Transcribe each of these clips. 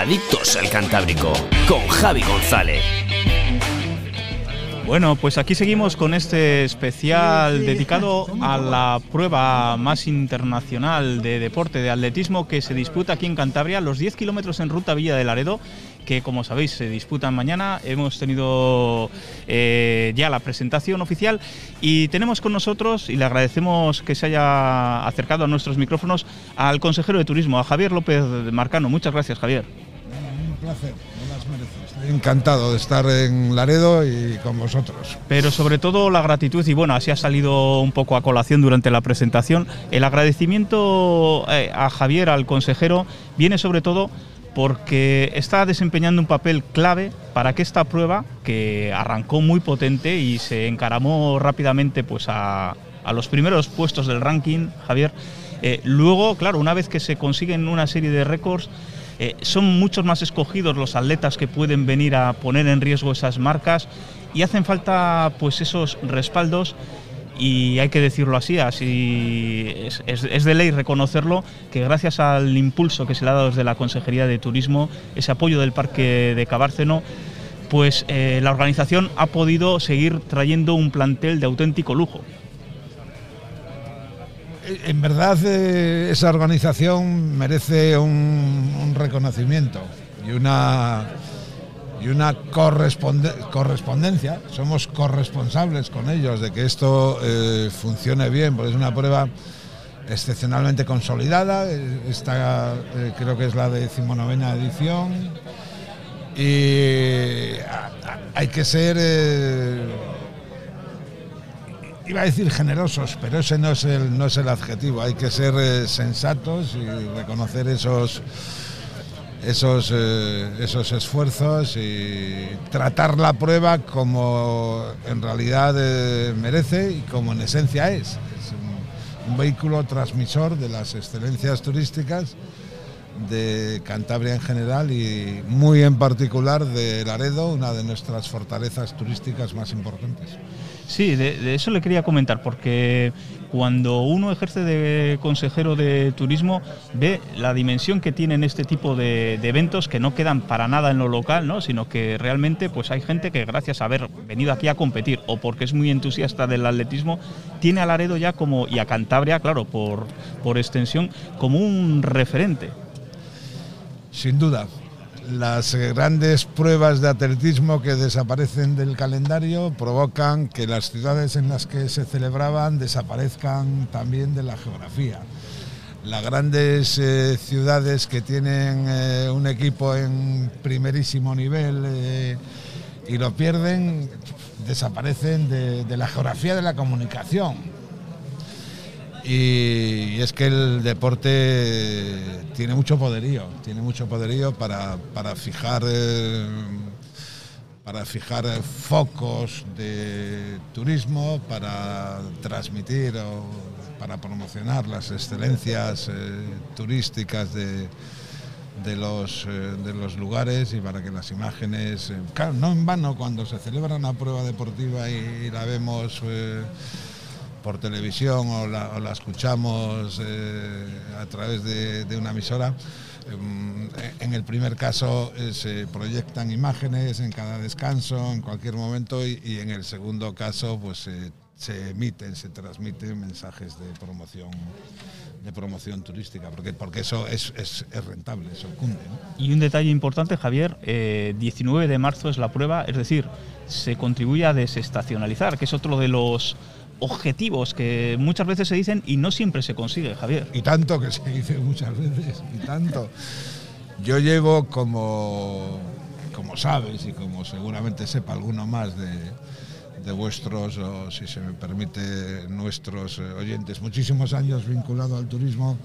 Adictos al Cantábrico, con Javi González. Bueno, pues aquí seguimos con este especial dedicado a la prueba más internacional de deporte de atletismo que se disputa aquí en Cantabria, los 10 kilómetros en ruta Villa de Laredo, que como sabéis se disputan mañana. Hemos tenido eh, ya la presentación oficial y tenemos con nosotros, y le agradecemos que se haya acercado a nuestros micrófonos, al consejero de turismo, a Javier López Marcano. Muchas gracias, Javier. Placer, no las mereces. Estoy encantado de estar en Laredo y con vosotros. Pero sobre todo la gratitud, y bueno, así ha salido un poco a colación durante la presentación, el agradecimiento eh, a Javier, al consejero, viene sobre todo porque está desempeñando un papel clave para que esta prueba, que arrancó muy potente y se encaramó rápidamente pues a, a los primeros puestos del ranking, Javier, eh, luego, claro, una vez que se consiguen una serie de récords, eh, son muchos más escogidos los atletas que pueden venir a poner en riesgo esas marcas y hacen falta pues esos respaldos y hay que decirlo así, así es, de ley reconocerlo, que gracias al impulso que se le ha dado desde la Consejería de Turismo, ese apoyo del Parque de Cabárceno, pues eh, la organización ha podido seguir trayendo un plantel de auténtico lujo. En verdad, eh, esa organización merece un, reconocimiento y una, y una corresponde- correspondencia. Somos corresponsables con ellos de que esto eh, funcione bien, porque es una prueba excepcionalmente consolidada. Esta eh, creo que es la decimonovena edición. Y hay que ser. Iba a decir generosos, pero ese no es el, no es el adjetivo. Hay que ser eh, sensatos y reconocer esos, esos, eh, esos esfuerzos y tratar la prueba como en realidad eh, merece y como en esencia es. Es un vehículo transmisor de las excelencias turísticas de Cantabria en general y muy en particular de Laredo, una de nuestras fortalezas turísticas más importantes. Sí, de, eso le quería comentar, porque cuando uno ejerce de consejero de turismo, ve la dimensión que tienen este tipo de, de eventos que no quedan para nada en lo local, ¿no? sino que realmente pues hay gente que gracias a haber venido aquí a competir o porque es muy entusiasta del atletismo, tiene a Laredo ya como, y a Cantabria, claro, por, por extensión, como un referente. Sin duda, las grandes pruebas de atletismo que desaparecen del calendario provocan que las ciudades en las que se celebraban desaparezcan también de la geografía. Las grandes eh, ciudades que tienen eh, un equipo en primerísimo nivel eh, y lo pierden, desaparecen de, de la geografía de la comunicación. Y, es que el deporte tiene mucho poderío, tiene mucho poderío para, para fijar eh, para fijar focos de turismo, para transmitir o para promocionar las excelencias eh, turísticas de, de los, eh, de los lugares y para que las imágenes, claro, no en vano cuando se celebra una prueba deportiva y, la vemos por televisión o la, o la escuchamos eh, a través de, una emisora. em, En el primer caso eh, se proyectan imágenes en cada descanso, en cualquier momento, y, en el segundo caso pues eh, se emiten, se transmiten mensajes de promoción de promoción turística, porque, porque eso es, es- rentable, eso cunde. Y un detalle importante, Javier, eh, 19 de marzo es la prueba, es decir, se contribuye a desestacionalizar, que es otro de los objetivos que muchas veces se dicen y no siempre se consigue, Javier. Y tanto que se dice muchas veces, y tanto. Yo llevo como, como sabes y como seguramente sepa alguno más de, de vuestros, o si se me permite, nuestros eh, oyentes, muchísimos años vinculado al turismo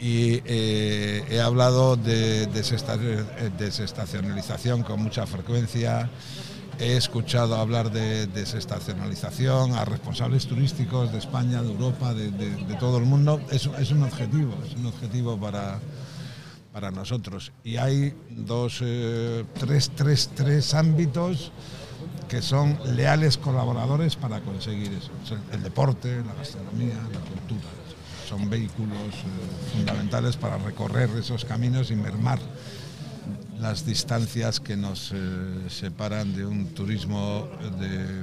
y eh, he hablado de eh, desestacionalización con mucha frecuencia. He escuchado hablar de desestacionalización a responsables turísticos de España, de Europa, de, todo el mundo. Es, un objetivo, es un objetivo para, para nosotros. Y hay dos, eh, tres, tres, tres ámbitos que son leales colaboradores para conseguir eso. Es el, el deporte, la gastronomía, la cultura. Son vehículos eh, fundamentales para recorrer esos caminos y mermar las distancias que nos eh, separan de un turismo de,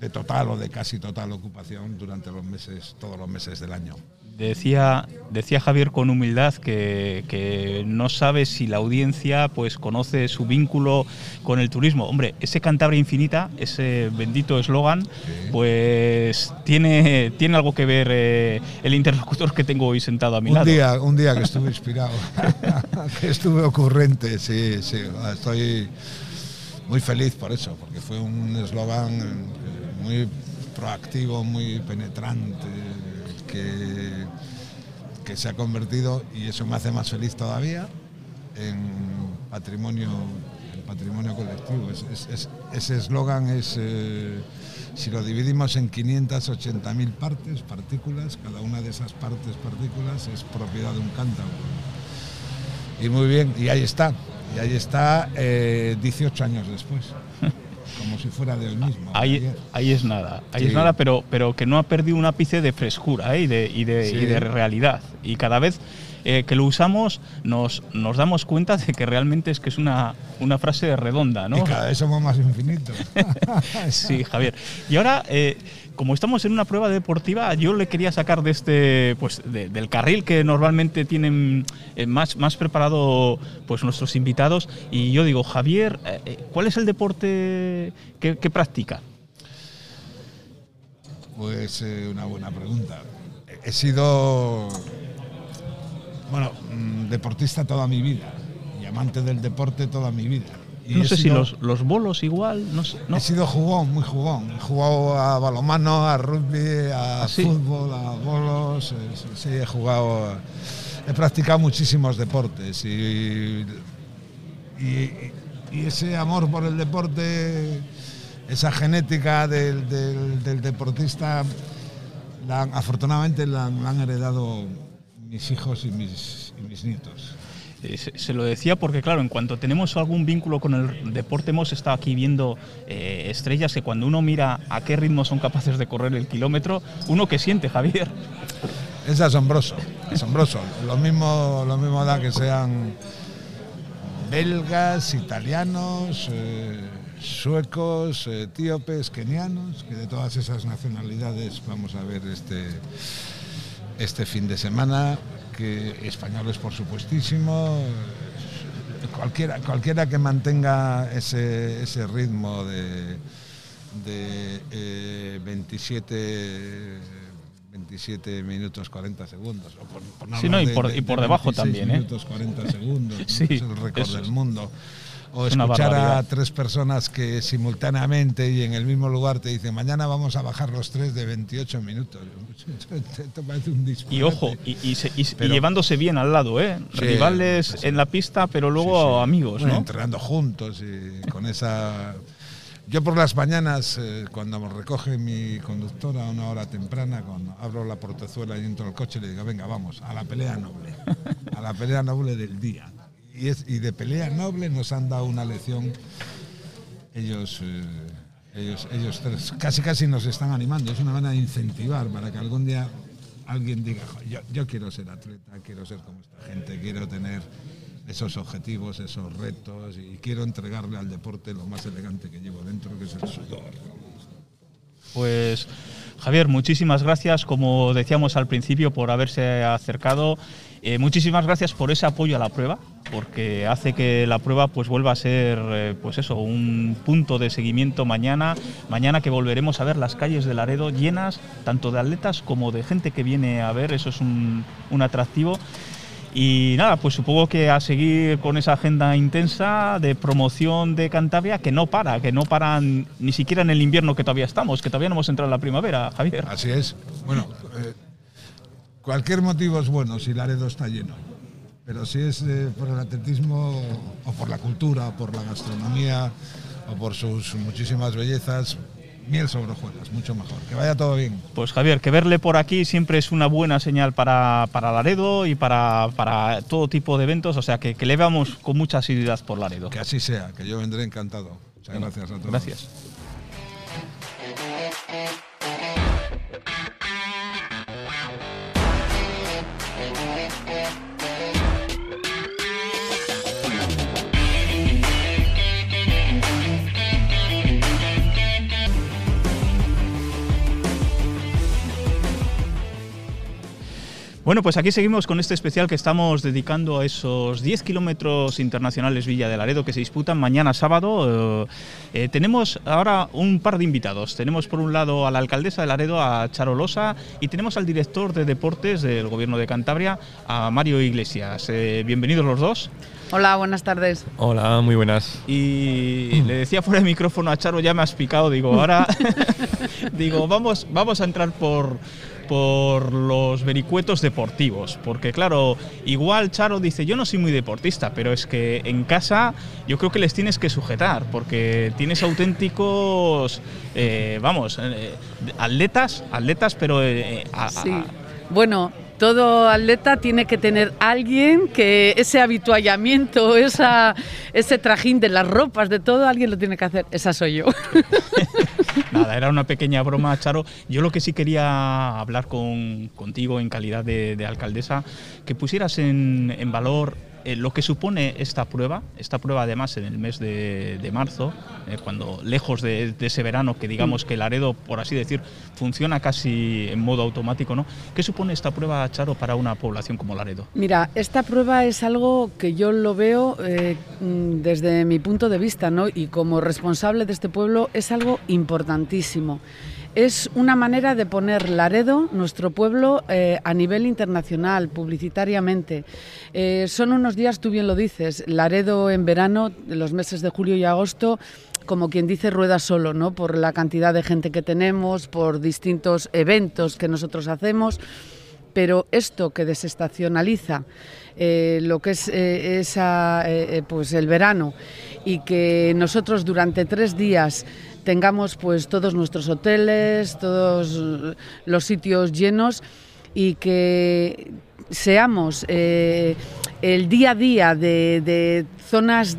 de total o de casi total ocupación durante los meses, todos los meses del año. Decía, decía Javier con humildad que, que, no sabe si la audiencia pues conoce su vínculo con el turismo. Hombre, ese Cantabria Infinita, ese bendito eslogan, sí. pues tiene, tiene algo que ver eh, el interlocutor que tengo hoy sentado a mi un lado. Día, un día que estuve inspirado, estuve ocurrente, sí, sí. Estoy muy feliz por eso, porque fue un eslogan muy proactivo, muy penetrante que, que, se ha convertido, y eso me hace más feliz todavía, en patrimonio, patrimonio colectivo. Es, es, es, ese eslogan es, eh, si lo dividimos en 580.000 partes, partículas, cada una de esas partes, partículas, es propiedad de un cántabro. Y muy bien, y ahí está, y ahí está eh, 18 años después como si fuera del mismo. Ahí, ahí es nada, ahí sí. es nada, pero, pero que no ha perdido un ápice de frescura ¿eh? y, de, y, de, sí. y, de, realidad. Y cada vez eh, que lo usamos nos, nos damos cuenta de que realmente es que es una, una frase redonda, ¿no? Y cada vez somos más infinitos. sí, Javier. Y ahora, eh, como estamos en una prueba deportiva, yo le quería sacar de este, pues, de, del carril que normalmente tienen eh, más, más preparado pues, nuestros invitados. Y yo digo, Javier, eh, ¿cuál es el deporte que, practica? Pues eh, una buena pregunta. He sido, bueno, mm, deportista toda mi vida y amante del deporte toda mi vida. No sé sido, si los, los, bolos igual, no sé. No. He sido jugón, muy jugón. He jugado a balonmano, a rugby, a ¿Ah, sí? fútbol, a bolos. Eh, sí, he jugado. He practicado muchísimos deportes y, y, y, ese amor por el deporte, esa genética del, del, del deportista, la, afortunadamente la, la, han heredado mis hijos y mis, y mis nietos. Eh, se, lo decía porque, claro, en cuanto tenemos algún vínculo con el deporte, hemos estado aquí viendo eh, estrellas que cuando uno mira a qué ritmo son capaces de correr el kilómetro, uno que siente, Javier. Es asombroso, asombroso. lo, mismo, lo mismo da que sean belgas, italianos, eh, suecos, etíopes, kenianos, que de todas esas nacionalidades vamos a ver este, este fin de semana que españoles por supuestísimo, cualquiera, cualquiera que mantenga ese, ese ritmo de, de eh, 27, 27 minutos 40 segundos. O por, sí, no, y, por, de, y por debajo también. minutos ¿eh? 40 segundos, sí, es el récord del mundo o es escuchar a tres personas que simultáneamente y en el mismo lugar te dicen mañana vamos a bajar los tres de 28 minutos. Esto parece un disparate. Y ojo, y, y, se, y pero, llevándose bien al lado, ¿eh? Sí, Rivales sí, en la pista, pero luego sí, amigos, bueno, ¿no? Entrenando juntos y con esa... Yo por las mañanas, eh, cuando me recoge mi conductora a una hora temprana, cuando abro la portezuela y entro al coche, le digo, venga, vamos, a la pelea noble, a la pelea noble del día y, es, y de pelea noble nos han dado una lección ellos, eh, ellos, ellos tres. Casi casi nos están animando, es una manera de incentivar para que algún día alguien diga, yo, yo quiero ser atleta, quiero ser como esta gente, quiero tener esos objetivos, esos retos y quiero entregarle al deporte lo más elegante que llevo dentro, que es el sudor. Pues Javier, muchísimas gracias, como decíamos al principio, por haberse acercado. Eh, muchísimas gracias por ese apoyo a la prueba, porque hace que la prueba pues vuelva a ser eh, pues eso, un punto de seguimiento mañana, mañana que volveremos a ver las calles de Laredo llenas tanto de atletas como de gente que viene a ver, eso es un, un atractivo. Y nada, pues supongo que a seguir con esa agenda intensa de promoción de Cantabria que no para, que no paran ni siquiera en el invierno que todavía estamos, que todavía no hemos entrado en la primavera, Javier. Así es. Bueno, eh, cualquier motivo es bueno si Laredo está lleno. Pero si es eh, por el atletismo o por la cultura, o por la gastronomía o por sus muchísimas bellezas, miel sobre hojuelas, mucho mejor. Que vaya todo bien. Pues Javier, que verle por aquí siempre es una buena señal para, para Laredo y para, para, todo tipo de eventos, o sea que, que le veamos con mucha asiduidad por Laredo. Que así sea, que yo vendré encantado. Muchas gracias a todos. Gracias. Bueno, pues aquí seguimos con este especial que estamos dedicando a esos 10 kilómetros internacionales Villa de Laredo que se disputan mañana sábado. Eh, eh, tenemos ahora un par de invitados. Tenemos por un lado a la alcaldesa de Laredo, a Charo Losa, y tenemos al director de deportes del Gobierno de Cantabria, a Mario Iglesias. Eh, bienvenidos los dos. Hola, buenas tardes. Hola, muy buenas. Y le decía fuera de micrófono a Charo, ya me has picado, digo, ahora digo, vamos, vamos a entrar por por los vericuetos deportivos. Porque claro, igual Charo dice, yo no soy muy deportista, pero es que en casa yo creo que les tienes que sujetar, porque tienes auténticos, eh, vamos, eh, atletas, atletas, pero... Eh, sí. bueno, todo atleta tiene que tener alguien que ese habituallamiento, esa, ese trajín de las ropas, de todo, alguien lo tiene que hacer. Esa soy yo. Nada, era una pequeña broma, Charo. Yo lo que sí quería hablar con, contigo en calidad de, alcaldesa, que pusieras en, en valor eh, lo que supone esta prueba, esta prueba además en el mes de, marzo, eh, cuando lejos de, ese verano que digamos que Laredo, por así decir, funciona casi en modo automático, ¿no? ¿Qué supone esta prueba, Charo, para una población como Laredo? Mira, esta prueba es algo que yo lo veo eh, mm, desde mi punto de vista, ¿no? Y como responsable de este pueblo es algo importantísimo es una manera de poner Laredo, nuestro pueblo, eh, a nivel internacional, publicitariamente. Eh, son unos días, tú bien lo dices, Laredo en verano, los meses de julio y agosto, como quien dice, rueda solo, ¿no? Por la cantidad de gente que tenemos, por distintos eventos que nosotros hacemos. Pero esto que desestacionaliza eh, lo que es esa, pues el verano y que nosotros durante tres días tengamos pues todos nuestros hoteles, todos los sitios llenos y que seamos eh, el día a día de, zonas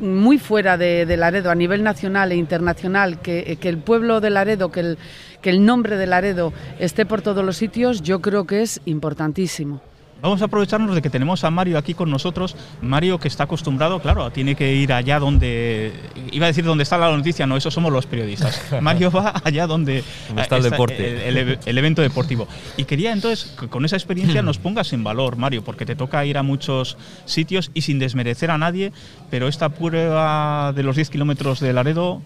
muy fuera de, Laredo a nivel nacional e internacional, que, el pueblo de Laredo, que el, que el nombre de Laredo esté por todos los sitios, yo creo que es importantísimo. Vamos a aprovecharnos de que tenemos a Mario aquí con nosotros. Mario que está acostumbrado, claro, tiene que ir allá donde... Iba a decir donde está la noticia, no, eso somos los periodistas. Mario va allá donde, está el deporte. El, evento deportivo. Y quería entonces que con esa experiencia nos pongas en valor, Mario, porque te toca ir a muchos sitios y sin desmerecer a nadie, pero esta prueba de los 10 kilómetros de Laredo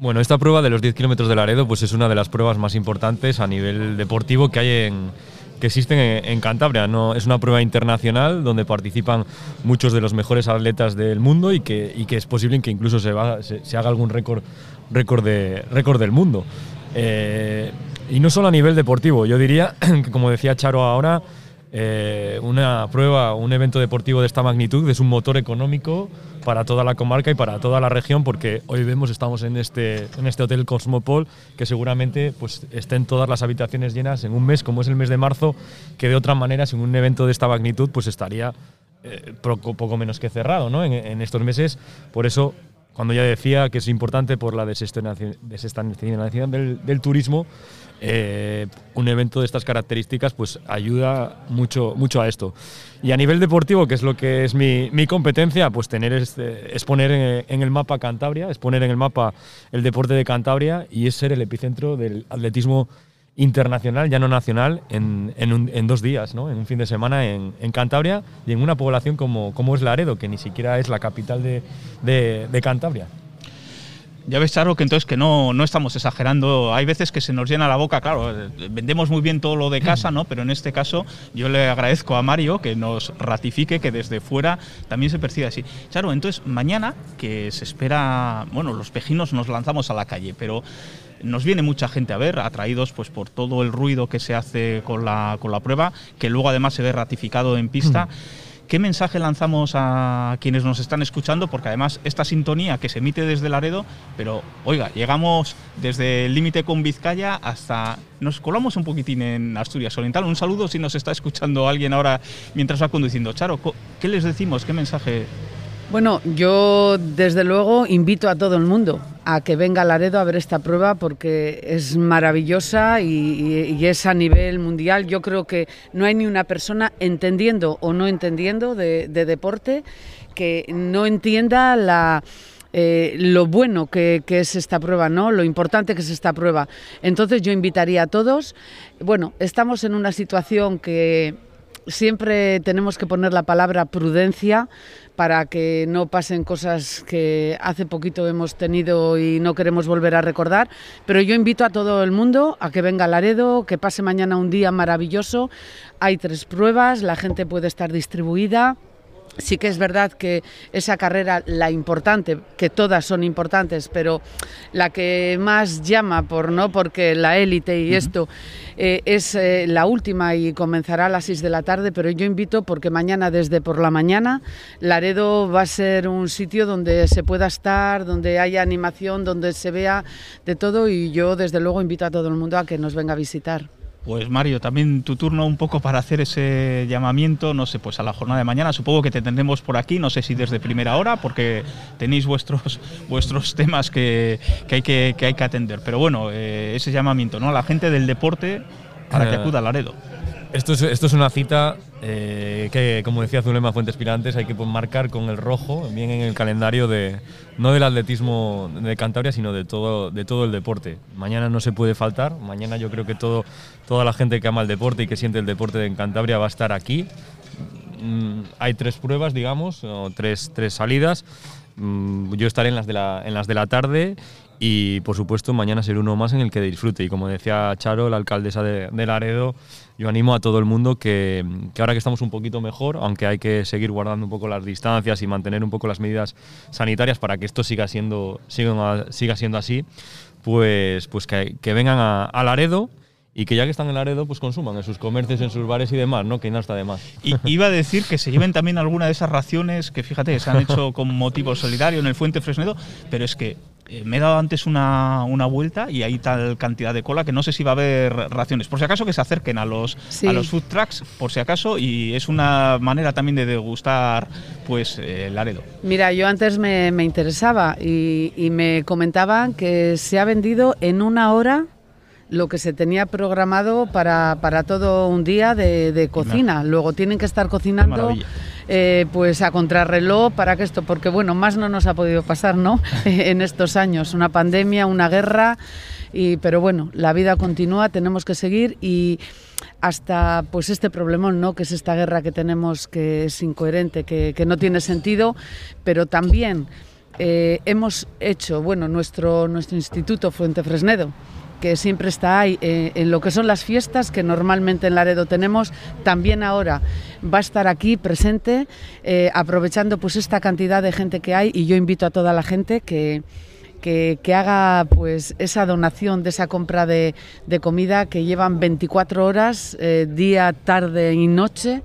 bueno, esta prueba de los 10 kilómetros de Laredo pues es una de las pruebas más importantes a nivel deportivo que hay en, que existen en, Cantabria. No, es una prueba internacional donde participan muchos de los mejores atletas del mundo y que, y que es posible que incluso se, haga algún récord, récord, de, récord del mundo. Eh, y no solo a nivel deportivo, yo diría que como decía Charo ahora, eh, una prueba, un evento deportivo de esta magnitud es un motor económico para toda la comarca y para toda la región, porque hoy vemos, estamos en este, en este hotel Cosmopol, que seguramente pues, estén todas las habitaciones llenas en un mes, como es el mes de marzo, que de otra manera, sin un evento de esta magnitud, pues estaría eh, poco, menos que cerrado ¿no? en, estos meses. Por eso cuando ya decía que es importante por la desestacionalización del, turismo, eh, un evento de estas características pues ayuda mucho, mucho a esto. Y a nivel deportivo, que es lo que es mi, competencia, pues tener este, es poner en, el mapa Cantabria, es poner en el mapa el deporte de Cantabria y es ser el epicentro del atletismo internacional, ya no nacional, en, en, dos días, ¿no? en un fin de semana en, en, Cantabria y en una población como, como es Laredo, que ni siquiera es la capital de, de Cantabria. Ya ves, Charo, que entonces que no, no estamos exagerando. Hay veces que se nos llena la boca, claro, vendemos muy bien todo lo de casa, ¿no? Pero en este caso yo le agradezco a Mario que nos ratifique que desde fuera también se percibe así. Charo, entonces mañana que se espera, bueno, los pejinos nos lanzamos a la calle, pero nos viene mucha gente a ver, atraídos pues por todo el ruido que se hace con la, con la prueba, que luego además se ve ratificado en pista. Mm. ¿Qué mensaje lanzamos a quienes nos están escuchando? Porque además esta sintonía que se emite desde Laredo, pero oiga, llegamos desde el límite con Vizcaya hasta... Nos colamos un poquitín en Asturias Oriental. Un saludo si nos está escuchando alguien ahora mientras va conduciendo. Charo, ¿qué les decimos? ¿Qué mensaje bueno, yo desde luego invito a todo el mundo a que venga a Laredo a ver esta prueba porque es maravillosa y, es a nivel mundial. Yo creo que no hay ni una persona entendiendo o no entendiendo de, deporte que no entienda la, eh, lo bueno que, que, es esta prueba, ¿no? Lo importante que es esta prueba. Entonces yo invitaría a todos. Bueno, estamos en una situación que siempre tenemos que poner la palabra prudencia para que no pasen cosas que hace poquito hemos tenido y no queremos volver a recordar. Pero yo invito a todo el mundo a que venga a Laredo, que pase mañana un día maravilloso. Hay tres pruebas, la gente puede estar distribuida. Sí que es verdad que esa carrera, la importante, que todas son importantes, pero la que más llama por no, porque la élite y esto eh, es eh, la última y comenzará a las 6 de la tarde, pero yo invito porque mañana desde por la mañana Laredo va a ser un sitio donde se pueda estar, donde haya animación, donde se vea de todo y yo desde luego invito a todo el mundo a que nos venga a visitar. Pues Mario, también tu turno un poco para hacer ese llamamiento, no sé, pues a la jornada de mañana. Supongo que te tendremos por aquí, no sé si desde primera hora, porque tenéis vuestros, vuestros temas que, que hay que, que, hay que atender. Pero bueno, eh, ese llamamiento, ¿no? A la gente del deporte para que Eh, acuda a Laredo. Esto es, esto es una cita eh, que, como decía Zulema Fuentes Pirantes, hay que pues, marcar con el rojo, bien en el calendario de no del atletismo de Cantabria, sino de todo, de todo el deporte. Mañana no se puede faltar. Mañana yo creo que todo, toda la gente que ama el deporte y que siente el deporte en Cantabria va a estar aquí. Mm, hay tres pruebas, digamos, o tres, tres salidas. Mm, yo estaré en las, de la, en las de la tarde y, por supuesto, mañana será uno más en el que disfrute. Y como decía Charo, la alcaldesa de, de Laredo, yo animo a todo el mundo que, que, ahora que estamos un poquito mejor, aunque hay que seguir guardando un poco las distancias y mantener un poco las medidas sanitarias para que esto siga siendo, siga, siga siendo así, pues, pues que, que vengan a, a Laredo y que ya que están en Laredo, pues consuman en sus comercios, en sus bares y demás, ¿no? Que no está de más. Y iba a decir que se lleven también alguna de esas raciones que, fíjate, se han hecho con motivo solidario en el Fuente Fresnedo, pero es que eh, me he dado antes una, una, vuelta y hay tal cantidad de cola que no sé si va a haber raciones. Por si acaso que se acerquen a los, sí. a los food trucks, por si acaso, y es una manera también de degustar pues eh, Laredo. Mira, yo antes me, me interesaba y, y me comentaban que se ha vendido en una hora lo que se tenía programado para, para todo un día de, de cocina. Luego tienen que estar cocinando eh, pues a contrarreloj para que esto, porque bueno, más no nos ha podido pasar, ¿no? en estos años, una pandemia, una guerra, y, pero bueno, la vida continúa, tenemos que seguir y hasta pues este problemón, ¿no? Que es esta guerra que tenemos que es incoherente, que, que no tiene sentido, pero también eh, hemos hecho, bueno, nuestro, nuestro instituto Fuente Fresnedo, que siempre está ahí eh, en lo que son las fiestas que normalmente en Laredo tenemos, también ahora va a estar aquí presente, eh, aprovechando pues esta cantidad de gente que hay. Y yo invito a toda la gente que, que, haga pues esa donación de esa compra de, de comida que llevan 24 horas, eh, día, tarde y noche,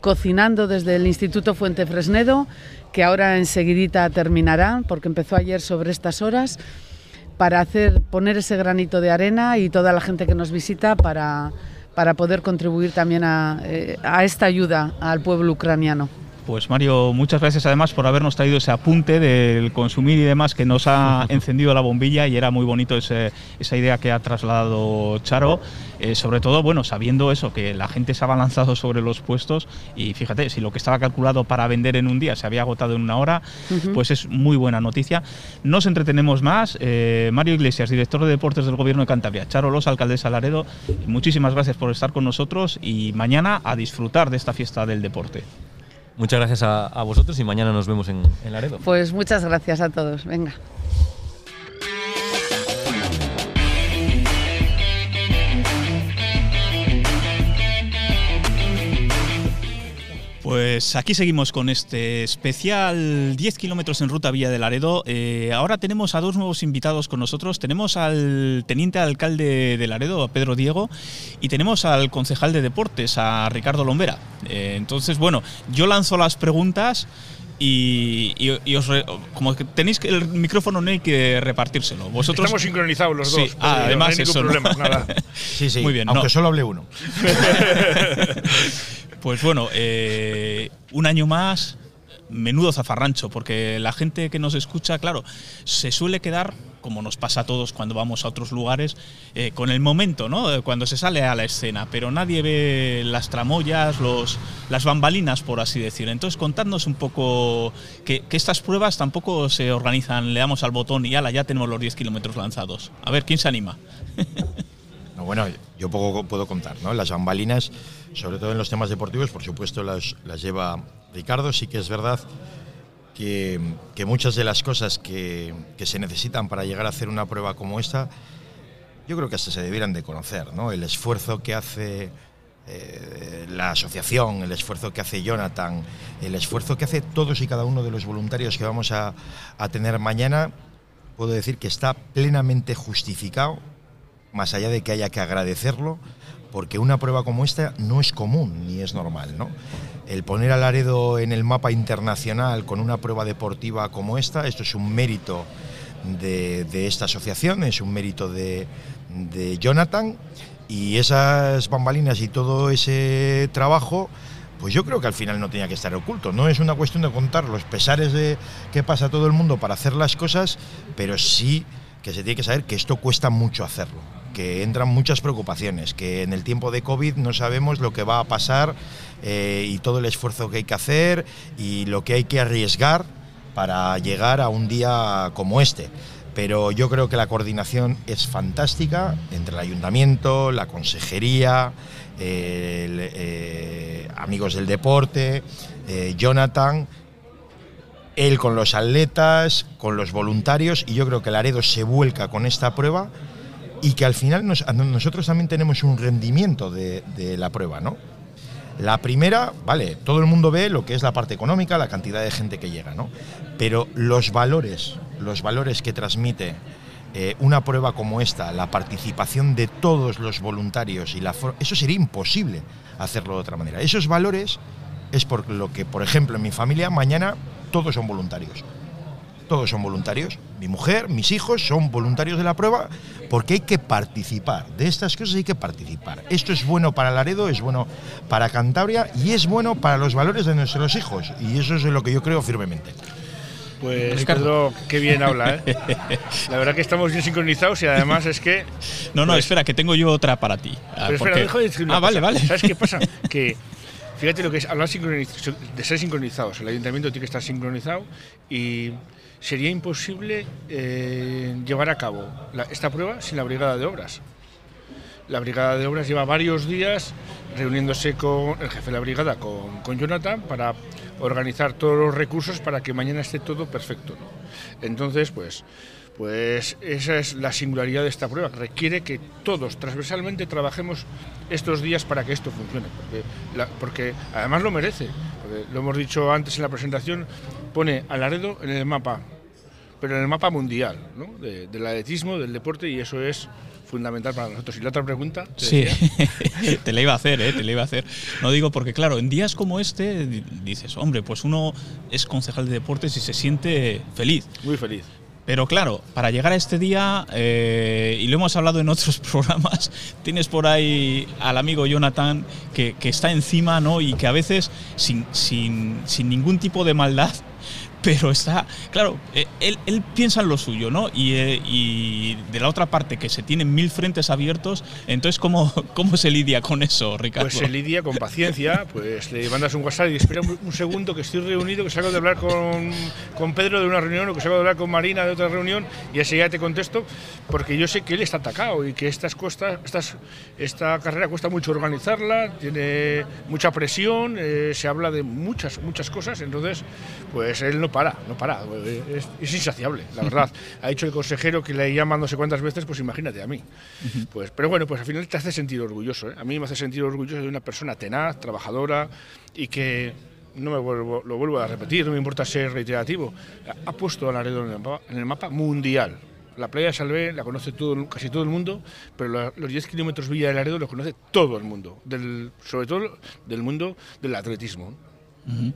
cocinando desde el Instituto Fuente Fresnedo, que ahora enseguidita terminarán, porque empezó ayer sobre estas horas para hacer poner ese granito de arena y toda la gente que nos visita para, para poder contribuir también a, eh, a esta ayuda al pueblo ucraniano. Pues Mario, muchas gracias además por habernos traído ese apunte del consumir y demás que nos ha encendido la bombilla y era muy bonito ese, esa idea que ha trasladado Charo, eh, sobre todo, bueno, sabiendo eso, que la gente se ha abalanzado sobre los puestos y fíjate, si lo que estaba calculado para vender en un día se había agotado en una hora, uh -huh. pues es muy buena noticia. Nos entretenemos más. Eh, Mario Iglesias, director de deportes del Gobierno de Cantabria, Charo Los, alcaldesa Laredo, muchísimas gracias por estar con nosotros y mañana a disfrutar de esta fiesta del deporte. Muchas gracias a, a, vosotros y mañana nos vemos en, en Laredo. Pues muchas gracias a todos. Venga. Pues aquí seguimos con este especial 10 kilómetros en ruta Villa de Laredo. Eh, ahora tenemos a dos nuevos invitados con nosotros. Tenemos al teniente alcalde de Laredo, a Pedro Diego, y tenemos al concejal de deportes, a Ricardo Lombera. Eh, entonces, bueno, yo lanzo las preguntas. Y, y, y, os re, como que tenéis que el micrófono no hay que repartírselo. Vosotros estamos sincronizados los sí, dos. Ah, además no hay eso, problema, ¿no? nada. Sí, sí. Muy bien. Aunque no. solo hable uno. pues bueno, eh, un año más. menudo zafarrancho, porque la gente que nos escucha, claro, se suele quedar, como nos pasa a todos cuando vamos a otros lugares, eh, con el momento, ¿no? Eh, cuando se sale a la escena, pero nadie ve las tramoyas, los, las bambalinas, por así decir. Entonces, contadnos un poco que, que estas pruebas tampoco se organizan, le damos al botón y ala, ya tenemos los 10 kilómetros lanzados. A ver, ¿quién se anima? No, bueno, yo poco puedo contar, ¿no? Las bambalinas, sobre todo en los temas deportivos, por supuesto las, las lleva Ricardo. Sí que es verdad que, que muchas de las cosas que, que, se necesitan para llegar a hacer una prueba como esta, yo creo que hasta se debieran de conocer, ¿no? El esfuerzo que hace eh, la asociación, el esfuerzo que hace Jonathan, el esfuerzo que hace todos y cada uno de los voluntarios que vamos a, a tener mañana, puedo decir que está plenamente justificado más allá de que haya que agradecerlo, porque una prueba como esta no es común ni es normal, ¿no? El poner a Laredo en el mapa internacional con una prueba deportiva como esta, esto es un mérito de, de esta asociación, es un mérito de, de Jonathan y esas bambalinas y todo ese trabajo pues yo creo que al final no tenía que estar oculto. No es una cuestión de contar los pesares de que pasa todo el mundo para hacer las cosas, pero sí que se tiene que saber que esto cuesta mucho hacerlo, que entran muchas preocupaciones, que en el tiempo de COVID no sabemos lo que va a pasar eh, y todo el esfuerzo que hay que hacer y lo que hay que arriesgar para llegar a un día como este. Pero yo creo que la coordinación es fantástica entre el ayuntamiento, la consejería, eh, amigos del deporte, eh, Jonathan, él con los atletas, con los voluntarios, y yo creo que Laredo se vuelca con esta prueba y que al final nos, nosotros también tenemos un rendimiento de, de, la prueba, ¿no? La primera, vale, todo el mundo ve lo que es la parte económica, la cantidad de gente que llega, ¿no? Pero los valores, los valores que transmite eh, una prueba como esta, la participación de todos los voluntarios y la eso sería imposible hacerlo de otra manera. Esos valores es por lo que, por ejemplo, en mi familia mañana todos son voluntarios. Todos son voluntarios. Mi mujer, mis hijos son voluntarios de la prueba porque hay que participar. De estas cosas hay que participar. Esto es bueno para Laredo, es bueno para Cantabria y es bueno para los valores de nuestros hijos. Y eso es lo que yo creo firmemente. Pues Pedro, qué bien habla, ¿eh? La verdad que estamos bien sincronizados y además es que. No, no, pues, espera, que tengo yo otra para ti. Pero espera, dejo de decir una Ah, vale, vale. ¿Sabes qué pasa? Que fíjate lo que es hablar de ser sincronizados. El ayuntamiento tiene que estar sincronizado y sería imposible eh, llevar a cabo esta prueba sin la brigada de obras. La brigada de obras lleva varios días reuniéndose con el jefe de la brigada, con, con Jonathan, para organizar todos los recursos para que mañana esté todo perfecto. Entonces, pues, pues esa es la singularidad de esta prueba. Requiere que todos transversalmente trabajemos estos días para que esto funcione, porque, la, porque además lo merece. lo hemos dicho antes en la presentación, pone a Laredo en el mapa, pero en el mapa mundial, ¿no? de, del atletismo, del deporte, y eso es fundamental para nosotros. Y la otra pregunta. ¿te sí, te la iba a hacer, ¿eh? te la iba a hacer. No digo porque, claro, en días como este dices, hombre, pues uno es concejal de deportes y se siente feliz. Muy feliz. Pero claro, para llegar a este día, eh, y lo hemos hablado en otros programas, tienes por ahí al amigo Jonathan que, está encima, ¿no? Y que a veces, sin ningún tipo de maldad, pero está, claro, él, él, piensa en lo suyo, ¿no? Y, eh, y, de la otra parte, que se tienen mil frentes abiertos, entonces, ¿cómo, cómo se lidia con eso, Ricardo? Pues se lidia con paciencia, pues le mandas un WhatsApp y espera un, un segundo que estoy reunido, que salgo de hablar con, con, Pedro de una reunión o que salgo de hablar con Marina de otra reunión y así ya te contesto, porque yo sé que él está atacado y que estas costas, estas, esta carrera cuesta mucho organizarla, tiene mucha presión, eh, se habla de muchas, muchas cosas, entonces, pues él no para, no para, es, es, insaciable, la verdad. Ha dicho el consejero que le llaman no sé cuántas veces, pues imagínate a mí. Pues, pero bueno, pues al final te hace sentir orgulloso. ¿eh? A mí me hace sentir orgulloso de una persona tenaz, trabajadora y que, no me vuelvo, lo vuelvo a repetir, no me importa ser reiterativo, ha puesto a Laredo en el mapa, en el mapa mundial. La playa de Salvé la conoce todo, casi todo el mundo, pero la, los 10 kilómetros Villa de Laredo los conoce todo el mundo, del, sobre todo del mundo del atletismo. Uh -huh.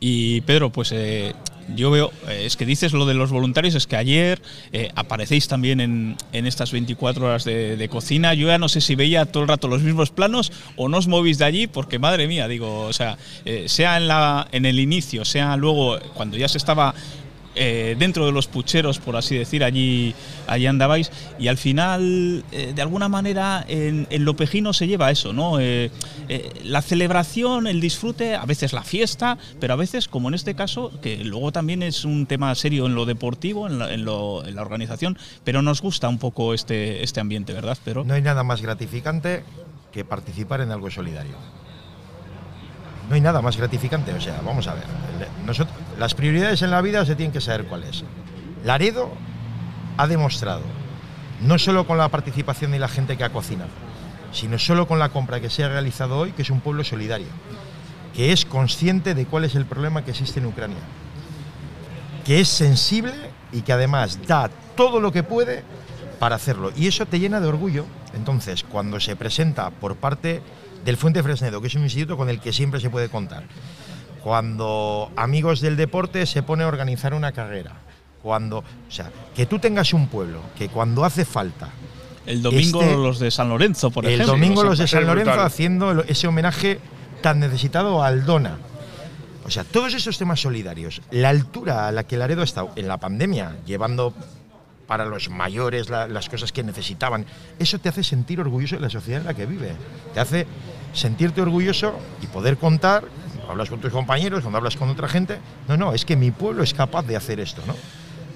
Y Pedro, pues eh, yo veo, eh, es que dices lo de los voluntarios, es que ayer eh, aparecéis también en, en estas 24 horas de, cocina. Yo ya no sé si veía todo el rato los mismos planos o no os movís de allí, porque madre mía, digo, o sea, eh, sea en, la, en el inicio, sea luego cuando ya se estaba eh, dentro de los pucheros, por así decir, allí, allí andabais, y al final, eh, de alguna manera, en, en Lopejino se lleva eso, ¿no? Eh, la celebración, el disfrute, a veces la fiesta, pero a veces, como en este caso, que luego también es un tema serio en lo deportivo, en la, en lo- en la organización, pero nos gusta un poco este, este ambiente, ¿verdad, Pedro? No hay nada más gratificante que participar en algo solidario. No hay nada más gratificante. O sea, vamos a ver. las prioridades en la vida se tienen que saber cuáles. Laredo ha demostrado, no solo con la participación de la gente que ha cocinado, sino solo con la compra que se ha realizado hoy, que es un pueblo solidario, que es consciente de cuál es el problema que existe en Ucrania, que es sensible y que además da todo lo que puede para hacerlo. Y eso te llena de orgullo. Entonces, cuando se presenta por parte del Fuente Fresnedo, que es un instituto con el que siempre se puede contar, cuando amigos del deporte se pone a organizar una carrera, cuando, o sea, que tú tengas un pueblo que cuando hace falta El domingo Este- los de San Lorenzo, por el ejemplo. domingo o sea, los de San Lorenzo brutal. haciendo el- ese homenaje tan necesitado a Aldona. O sea, todos esos temas solidarios, la altura a la que Laredo ha estado en la pandemia, llevando para los mayores la- las cosas que necesitaban, eso te hace sentir orgulloso de la sociedad en la que vive. Te hace sentirte orgulloso y poder contar, cuando hablas con tus compañeros, cuando hablas con otra gente, no, no, es que mi pueblo es capaz de hacer esto, ¿no?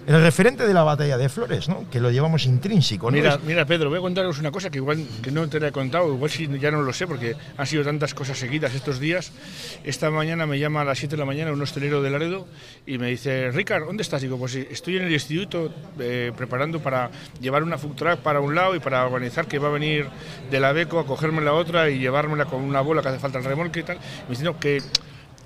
El referente de la batalla de Flores, ¿no? Que lo llevamos intrínseco, ¿no? Mira, Pedro, voy a contaros una cosa que igual que no te la he contado, igual si ya no lo sé, porque han sido tantas cosas seguidas estos días. Esta mañana me llama a las 7 de la mañana un hostelero de Laredo y me dice, Ricard, ¿dónde estás? Digo, pues estoy en el instituto eh, preparando para llevar una food truck para un lado y para organizar que va a venir de la Beco a cogerme la otra y llevármela con una bola que hace falta el remolque y tal. Me dice, no, que que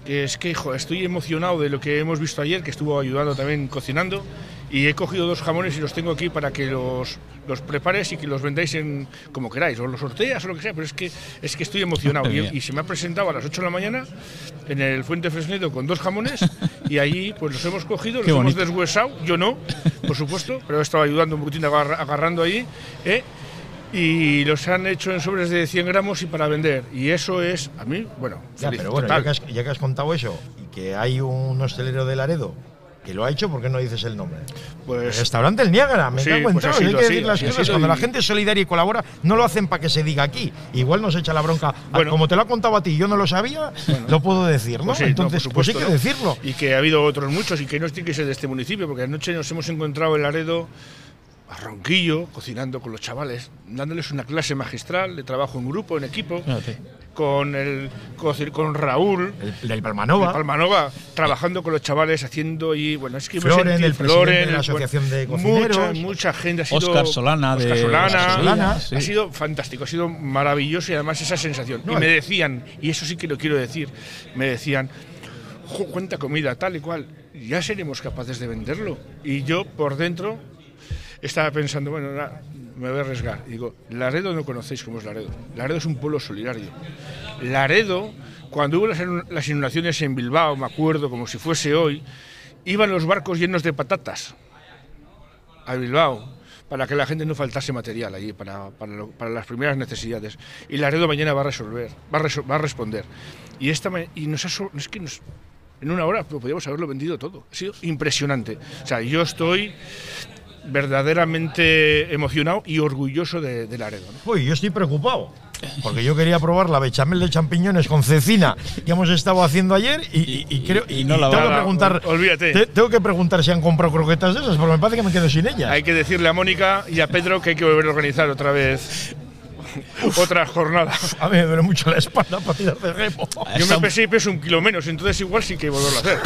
es que hijo, estoy emocionado de lo que hemos visto ayer, que estuvo ayudando también cocinando, y he cogido dos jamones y los tengo aquí para que los, los prepares y que los vendáis en, como queráis, o los sorteas o lo que sea, pero es que, es que estoy emocionado. Y, y se me ha presentado a las 8 de la mañana en el Fuente Fresnedo con dos jamones, y allí pues los hemos cogido, los hemos deshuesado, yo no, por supuesto, pero he estado ayudando un poquitín agarra- agarrando ahí, ¿eh? Y los han hecho en sobres de 100 gramos y para vender. Y eso es, a mí, bueno, Ya, feliz, pero bueno, ya que, has, ya que has contado eso y que hay un hostelero de Laredo que lo ha hecho, ¿por qué no dices el nombre? Pues Restaurante El Niágara, me Sí, cago en pues hay que decir las cosas. Cuando la gente es solidaria y colabora, no lo hacen para que se diga aquí. Igual nos echa la bronca. Bueno. Como te lo ha contado a ti yo no lo sabía, lo puedo decir, ¿no? Pues sí, no, Entonces, por pues hay supuesto, que ¿no? decirlo. Y que ha habido otros muchos y que no tiene que ser de este municipio, porque anoche nos hemos encontrado en Laredo a Ronquillo, cocinando con los chavales, dándoles una clase magistral de trabajo en grupo, en equipo, Fíjate. con, el, con, Raúl. El, del Palmanova. de Palmanova, trabajando con los chavales, haciendo y bueno, es que hemos Floren, el presidente de la el- Asociación de Mucha, Cocineros. mucha gente ha sido. Óscar Solana de- Óscar Solana, Solana, sí. ha sido fantástico, ha sido maravilloso y además esa sensación. No, y me y- decían, y eso sí que lo quiero decir, me decían, "Jo, cuánta comida, tal y cual, ya seremos capaces de venderlo. Y yo por dentro estaba pensando, bueno, me voy a arriesgar. Y digo, Laredo no conocéis cómo es Laredo. Laredo es un pueblo solidario. Laredo, cuando hubo las, inu- las inundaciones en Bilbao, me acuerdo como si fuese hoy, iban los barcos llenos de patatas a Bilbao para que la gente no faltase material allí para, para, para las primeras necesidades. Y Laredo mañana va a resolver, va a, resol- va a responder. Y, esta, y nos ha, es que nos- en una hora pues, podríamos haberlo vendido todo. Ha sido impresionante. O sea, yo estoy verdaderamente emocionado y orgulloso de, de Laredo. ¿no? Uy, yo estoy preocupado. Porque yo quería probar la bechamel de champiñones con cecina que hemos estado haciendo ayer y, y- y creo y y no la tengo va- que preguntar Olvídate. te- tengo que preguntar si han comprado croquetas de esas porque me parece que me quedo sin ellas. Hay que decirle a Mónica y a Pedro que hay que volver a organizar otra vez otra jornada. A mí me duele mucho la espalda para tirar de remo. Yo me pesé y peso un kilo menos, entonces igual sí que volverlo a hacer.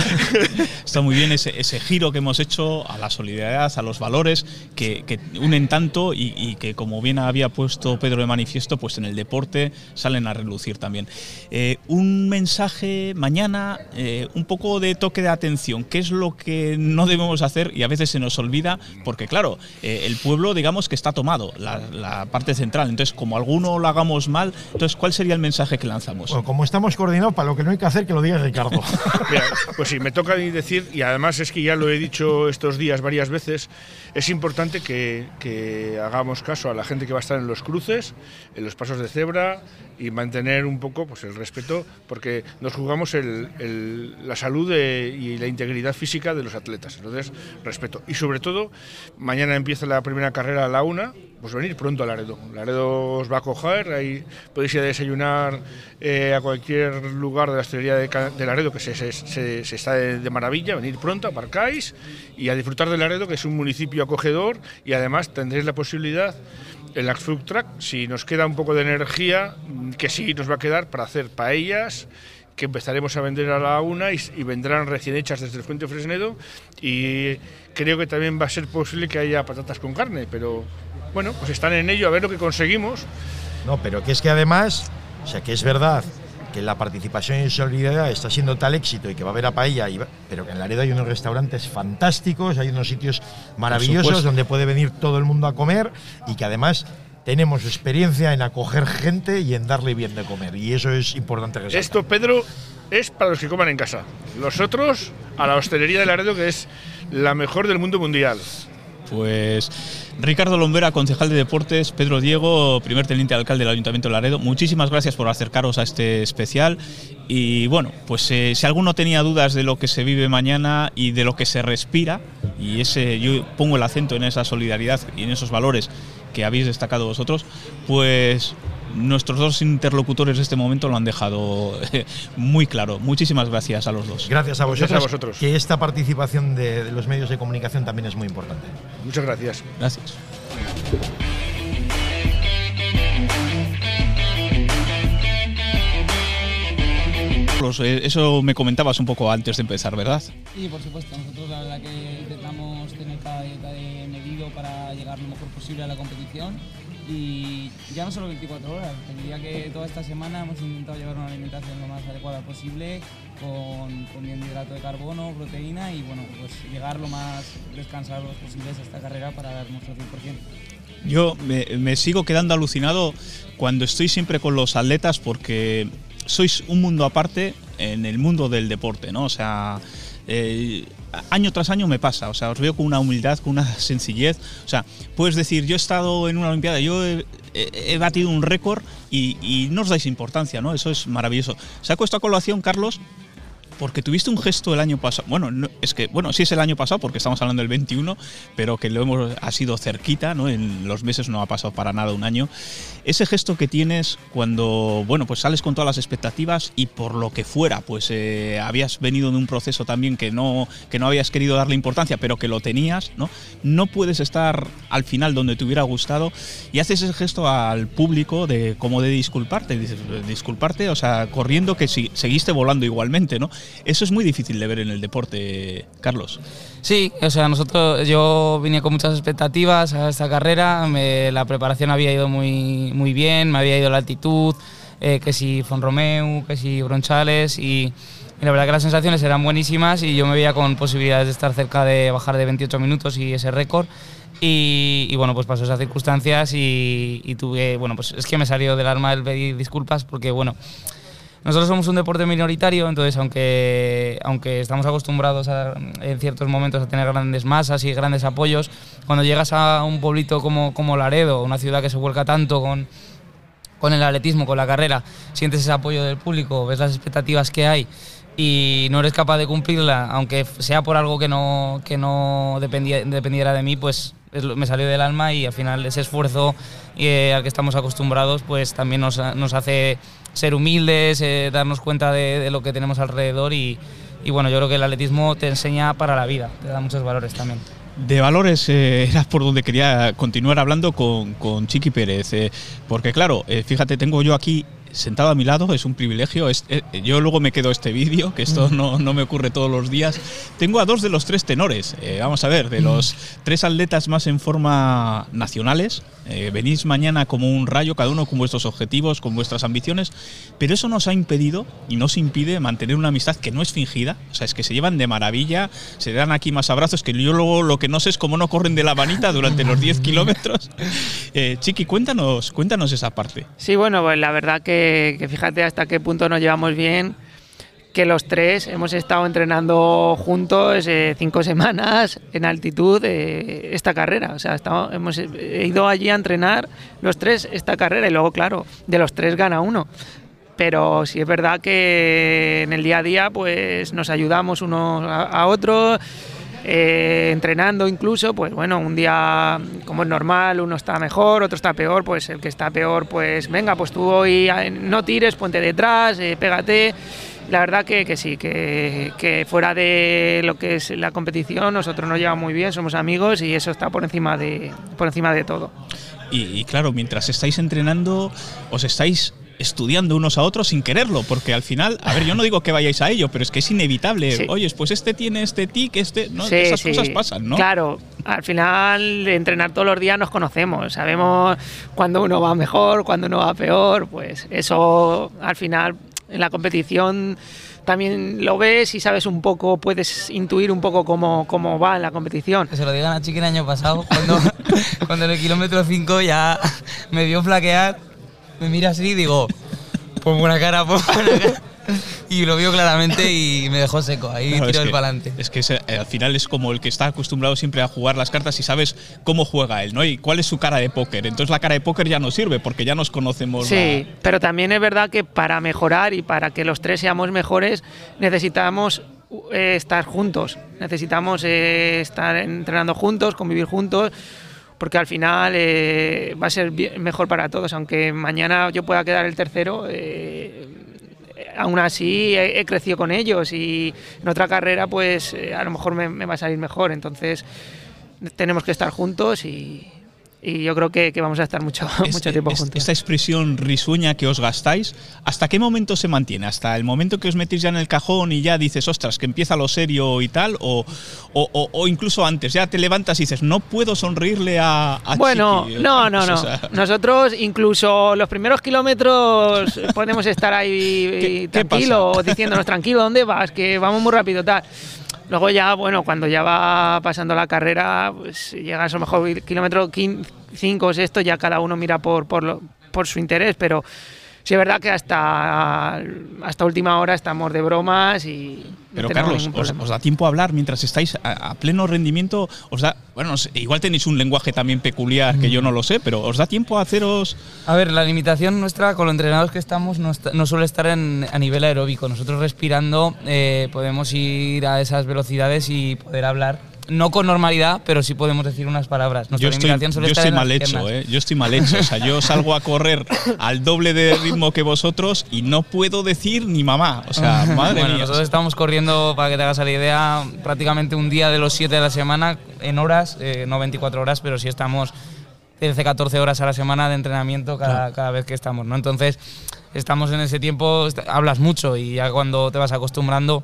Está muy bien ese, ese giro que hemos hecho a la solidaridad, a los valores que, que unen tanto y, y que, como bien había puesto Pedro de manifiesto, pues en el deporte salen a relucir también. Eh, un mensaje mañana, eh, un poco de toque de atención, qué es lo que no debemos hacer y a veces se nos olvida, porque claro, eh, el pueblo digamos que está tomado, la, la parte central, entonces como como alguno lo hagamos mal, entonces, ¿cuál sería el mensaje que lanzamos? Bueno, como estamos coordinados, para lo que no hay que hacer, que lo diga Ricardo. Mira, pues sí, me toca decir, y además es que ya lo he dicho estos días varias veces, es importante que, que hagamos caso a la gente que va a estar en los cruces, en los pasos de cebra y mantener un poco pues, el respeto, porque nos jugamos el- el- la salud de- y la integridad física de los atletas. Entonces, respeto. Y sobre todo, mañana empieza la primera carrera a la una, pues venir pronto a Laredo. Laredo os va a coger, ahí podéis ir a desayunar eh, a cualquier lugar de la hostelería de, de Laredo, que se, se- se- está de, de maravilla, venir pronto, aparcáis y a disfrutar de Laredo, que es un municipio acogedor y además tendréis la posibilidad en la Food Truck, si nos queda un poco de energía, mm, que sí nos va a quedar para hacer paellas, que empezaremos a vender a la una y, y vendrán recién hechas desde el Fuente Fresnedo y creo que también va a ser posible que haya patatas con carne, pero bueno, pues están en ello a ver lo que conseguimos. No, pero que es que además, o sea, que es verdad que la participación y solidaridad está siendo tal éxito y que va a haber a paella, y va- pero que en Laredo hay unos restaurantes fantásticos, hay unos sitios maravillosos donde puede venir todo el mundo a comer y que además tenemos experiencia en acoger gente y en darle bien de comer. Y eso es importante resaltar. Esto, Pedro, es para los que coman en casa. Los otros, a la hostelería de Laredo, que es la mejor del mundo mundial. Pues Ricardo Lombera, concejal de deportes, Pedro Diego, primer teniente de alcalde del Ayuntamiento de Laredo, muchísimas gracias por acercaros a este especial. Y bueno, pues eh, si alguno tenía dudas de lo que se vive mañana y de lo que se respira, y ese yo pongo el acento en esa solidaridad y en esos valores que habéis destacado vosotros, pues nuestros dos interlocutores de este momento lo han dejado eh, muy claro. Muchísimas gracias a los dos. Gracias a vosotros, Gracias a vosotros. que esta participación de, de los medios de comunicación también es muy importante. Muchas gracias. Gracias. Eh, Eso me comentabas un poco antes de empezar, ¿verdad? Sí, por supuesto. Nosotros la verdad que intentamos tener cada detalle medido para llegar lo mejor posible a la competición. Y ya no solo 24 horas, tendría que toda esta semana hemos intentado llevar una alimentación lo más adecuada posible, con, con bien hidrato de carbono, proteína y bueno, pues llegar lo más descansados posibles a esta carrera para dar nuestro 100%. Yo me, me sigo quedando alucinado cuando estoy siempre con los atletas porque sois un mundo aparte en el mundo del deporte, ¿no? O sea, eh, año tras año me pasa, o sea, os veo con una humildad, con una sencillez, o sea, puedes decir, yo he estado en una Olimpiada, yo he, batido un récord y, no os dais importancia, ¿no? Eso es maravilloso. Saco esto a colación, Carlos, porque tuviste un gesto el año pasado. Bueno, no- es que, bueno, sí es el año pasado porque estamos hablando del 21, pero que lo hemos ha sido cerquita, ¿no? En los meses no ha pasado para nada un año. Ese gesto que tienes cuando, bueno, pues sales con todas las expectativas y por lo que fuera, pues eh, habías venido de un proceso también que no, que no habías querido darle importancia, pero que lo tenías, ¿no? No puedes estar al final donde te hubiera gustado y haces ese gesto al público de como de disculparte, disculparte, o sea, corriendo que si, seguiste volando igualmente, ¿no? Eso es muy difícil de ver en el deporte, Carlos. Sí, o sea, nosotros, yo vine con muchas expectativas a esta carrera, me- la preparación había ido muy, muy bien, me había ido la altitud, eh, que si Fonromeu, que si Bronchales y, y la verdad que las sensaciones eran buenísimas y yo me veía con posibilidades de estar cerca de bajar de 28 minutos y ese récord. Y, y bueno, pues pasó esas circunstancias y, y tuve, bueno, pues es que me salió del alma el pedir disculpas porque, bueno, nosotros somos un deporte minoritario, entonces aunque, aunque estamos acostumbrados a, en ciertos momentos a tener grandes masas y grandes apoyos, cuando llegas a un pueblito como, como Laredo, una ciudad que se vuelca tanto con, con el atletismo, con la carrera, sientes ese apoyo del público, ves las expectativas que hay y no eres capaz de cumplirla, aunque sea por algo que no, que no dependiera de mí, pues me salió del alma y al final ese esfuerzo eh, al que estamos acostumbrados pues también nos, nos hace ser humildes, eh, darnos cuenta de, lo que tenemos alrededor y, y bueno, yo creo que el atletismo te enseña para la vida, te da muchos valores también. De valores eh, era por donde quería continuar hablando con, con Chiqui Pérez, eh, porque claro, eh, fíjate, tengo yo aquí sentado a mi lado, es un privilegio. Es- eh, yo luego me quedo este vídeo, que esto no, no me ocurre todos los días. Tengo a dos de los tres tenores. Eh, vamos a ver, de los tres atletas más en forma nacionales. Eh, venís mañana como un rayo, cada uno con vuestros objetivos, con vuestras ambiciones, pero eso nos ha impedido y nos impide mantener una amistad que no es fingida. O sea, es que se llevan de maravilla, se dan aquí más abrazos, que yo luego lo que no sé es cómo no corren de la vanita durante los 10 kilómetros. Eh, Chiqui, cuéntanos, cuéntanos esa parte. Sí, bueno, pues la verdad que, que fíjate hasta qué punto nos llevamos bien, que los tres hemos estado entrenando juntos eh, cinco semanas en altitud eh, esta carrera. O sea, estamos- hemos ido allí a entrenar los tres esta carrera y luego, claro, de los tres gana uno. Pero sí es verdad que en el día a día pues nos ayudamos unos a, a otros, eh, entrenando incluso, pues bueno, un día como es normal, uno está mejor, otro está peor, pues el que está peor, pues venga, pues tú hoy eh, no tires, ponte detrás, eh, pégate. La verdad que, que sí, que, que fuera de lo que es la competición, nosotros nos llevamos muy bien, somos amigos y eso está por encima de, por encima de todo. Y, y claro, mientras estáis entrenando, os estáis estudiando unos a otros sin quererlo, porque al final, a ver, yo no digo que vayáis a ello, pero es que es inevitable. Sí. Oye, pues este tiene este tic, este, ¿no? Sí, Esas sí. cosas pasan, ¿no? Claro, al final de entrenar todos los días nos conocemos, sabemos cuando uno va mejor, cuando uno va peor, pues eso al final en la competición también lo ves y sabes un poco, puedes intuir un poco cómo, cómo va en la competición. Que se lo digan a Chiqui el año pasado, cuando, cuando en el kilómetro 5 ya me vio flaquear, me mira así y digo, pongo una cara, pongo una cara. Y lo vio claramente y me dejó seco. Ahí Claro, tiró es el palante. Es que ese- eh, al final es como el que está acostumbrado siempre a jugar las cartas y sabes cómo juega él, ¿no? Y cuál es su cara de póker. Entonces la cara de póker ya no sirve porque ya nos conocemos. Sí, pero también es verdad que para mejorar y para que los tres seamos mejores necesitamos eh, estar juntos, necesitamos eh, estar entrenando juntos, convivir juntos, porque al final eh, va a ser mejor para todos, aunque mañana yo pueda quedar el tercero. eh, Aún así he, crecido con ellos y en otra carrera pues eh, a lo mejor me, me va a salir mejor. Entonces tenemos que estar juntos y, y yo creo que, que vamos a estar mucho, Es- mucho tiempo es- juntos. Esta expresión risueña que os gastáis, ¿hasta qué momento se mantiene? ¿Hasta el momento que os metéis ya en el cajón y ya dices, ostras, que empieza lo serio y tal? ¿O, o- o- o incluso antes, ya te levantas y dices, no puedo sonreírle a, a Bueno, Chiqui"? no, no, no. Nosotros incluso los primeros kilómetros podemos estar ahí ¿Qué- qué tranquilos, diciéndonos tranquilo, ¿dónde vas? Que vamos muy rápido, tal. Luego ya, bueno, cuando ya va pasando la carrera, pues llegas a lo mejor kilómetro 5 o sexto, ya cada uno mira por, por, lo- por su interés, pero sí es verdad que hasta, hasta última hora estamos de bromas y Pero Carlos, os, da tiempo a hablar mientras estáis a, a pleno rendimiento? Os da, bueno, no sé, igual tenéis un lenguaje también peculiar que yo no lo sé, pero ¿os da tiempo a haceros A ver, la limitación nuestra con los entrenados que estamos no, está- no suele estar en- a nivel aeróbico. Nosotros respirando eh, podemos ir a esas velocidades y poder hablar. No con normalidad, pero sí podemos decir unas palabras. Nuestra Yo estoy, suele yo estar estoy en las mal hecho. ¿eh? Yo estoy mal hecho. O sea, yo salgo a correr al doble de ritmo que vosotros y no puedo decir ni mamá. O sea, madre bueno, mía. nosotros estamos corriendo, para que te hagas la idea, prácticamente un día de los 7 de la semana en horas, eh, no 24 horas, pero sí estamos 13, 14 horas a la semana de entrenamiento cada, cada vez que estamos, ¿no? Entonces, estamos en ese tiempo, hablas mucho y ya cuando te vas acostumbrando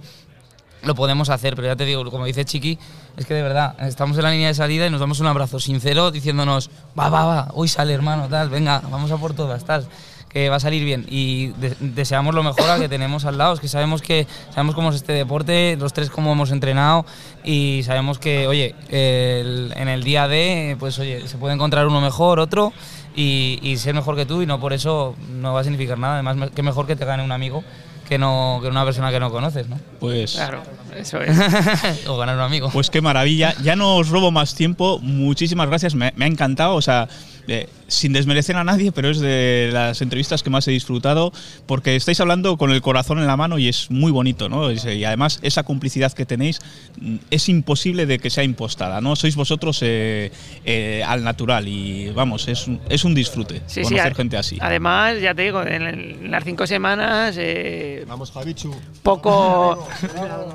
lo podemos hacer, pero ya te digo, como dice Chiqui, es que de verdad, estamos en la línea de salida y nos damos un abrazo sincero diciéndonos, va, va, va, hoy sale hermano, tal, venga, vamos a por todas, tal, que va a salir bien. Y de- deseamos lo mejor al que tenemos al lado, es que sabemos que sabemos cómo es este deporte, los tres cómo hemos entrenado y sabemos que, oye, el- en el día de, pues oye, se puede encontrar uno mejor, otro. Y, y ser mejor que tú y no por eso no va a significar nada. Además, que mejor que te gane un amigo que no que una persona que no conoces, ¿no? Pues, Claro, eso es. o ganar un amigo. pues qué maravilla. Ya no os robo más tiempo. Muchísimas gracias. Me, me ha encantado. O sea, eh, sin desmerecer a nadie, pero es de las entrevistas que más he disfrutado porque estáis hablando con el corazón en la mano y es muy bonito, ¿no? Es- Y además esa complicidad que tenéis mm, es imposible de que sea impostada, ¿no? Sois vosotros eh, eh, al natural y vamos, es, un- es un disfrute Sí, sí, conocer a- gente así. Además, ya te digo, en, el- en las cinco semanas eh, Vamos, Javichu. poco,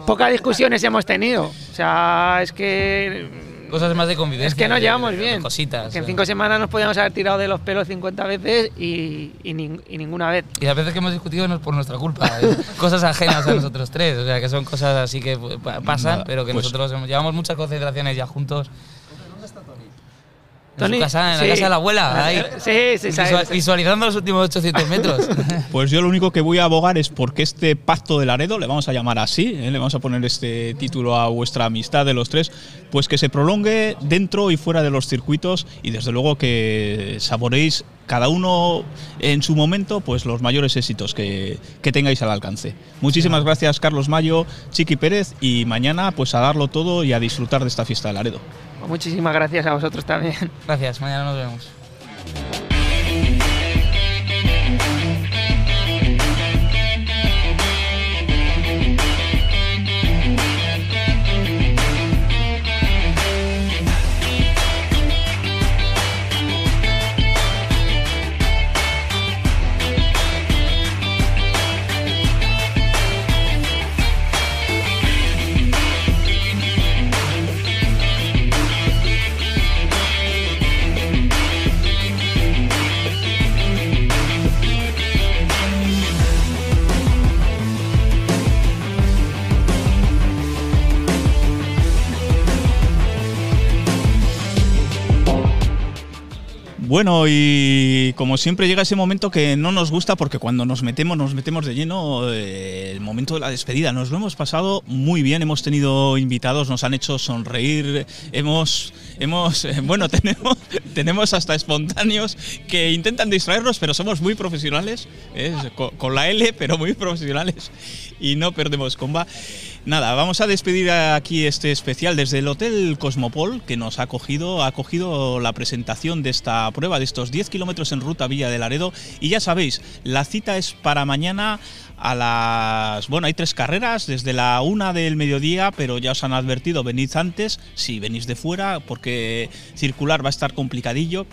pocas discusiones hemos tenido. O sea, es que Cosas más de convivencia. Es que nos de- llevamos de- de bien. Cositas. Que en cinco semanas nos podíamos haber tirado de los pelos 50 veces y, y nin- y ninguna vez. Y las veces que hemos discutido no es por nuestra culpa, es cosas ajenas a nosotros tres, o sea, que son cosas así que pues, pa- pasan, Nada, pero que pues- nosotros hemos- llevamos muchas concentraciones ya juntos. En Tony, su casa, en la casa de la abuela, ahí, Sí, sí, visual- sabes. visualizando los últimos 800 metros. Pues yo lo único que voy a abogar es porque este pacto de Laredo, le vamos a llamar así, ¿eh? le vamos a poner este título a vuestra amistad de los tres, pues que se prolongue dentro y fuera de los circuitos y desde luego que saboreéis cada uno en su momento pues los mayores éxitos que, que tengáis al alcance. Muchísimas gracias Carlos Mayo, Chiqui Pérez y mañana pues a darlo todo y a disfrutar de esta fiesta de Laredo. Muchísimas gracias a vosotros también. Gracias, mañana nos vemos. Bueno, y como siempre llega ese momento que no nos gusta porque cuando nos metemos, nos metemos de lleno, eh, el momento de la despedida. Nos lo hemos pasado muy bien, hemos tenido invitados, nos han hecho sonreír, hemos, hemos bueno, tenemos, tenemos hasta espontáneos que intentan distraernos, pero somos muy profesionales, con, con la L, pero muy profesionales y no perdemos comba. Nada, vamos a despedir aquí este especial desde el Hotel Cosmopol que nos ha acogido, ha acogido la presentación de esta prueba de estos 10 kilómetros en ruta Villa de Laredo. Y ya sabéis, la cita es para mañana a las... Bueno, hay tres carreras desde la una del mediodía, pero ya os han advertido, venid antes, si venís de fuera, porque circular va a estar complicadillo.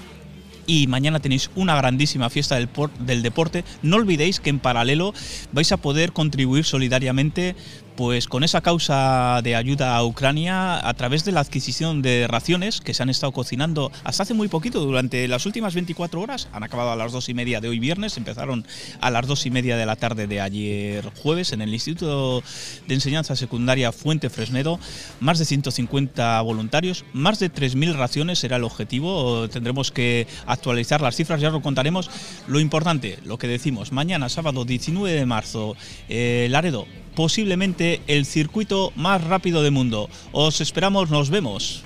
Y mañana tenéis una grandísima fiesta del, del deporte. No olvidéis que en paralelo vais a poder contribuir solidariamente pues con esa causa de ayuda a Ucrania a través de la adquisición de raciones que se han estado cocinando hasta hace muy poquito, durante las últimas 24 horas, han acabado a las dos y media de hoy viernes, empezaron a las dos y media de la tarde de ayer jueves en el Instituto de Enseñanza Secundaria Fuente Fresnedo, más de 150 voluntarios, más de 3.000 raciones será el objetivo, tendremos que actualizar las cifras, ya lo contaremos. Lo importante, lo que decimos, mañana sábado 19 de marzo, eh, Laredo, posiblemente el circuito más rápido del mundo. Os esperamos, nos vemos.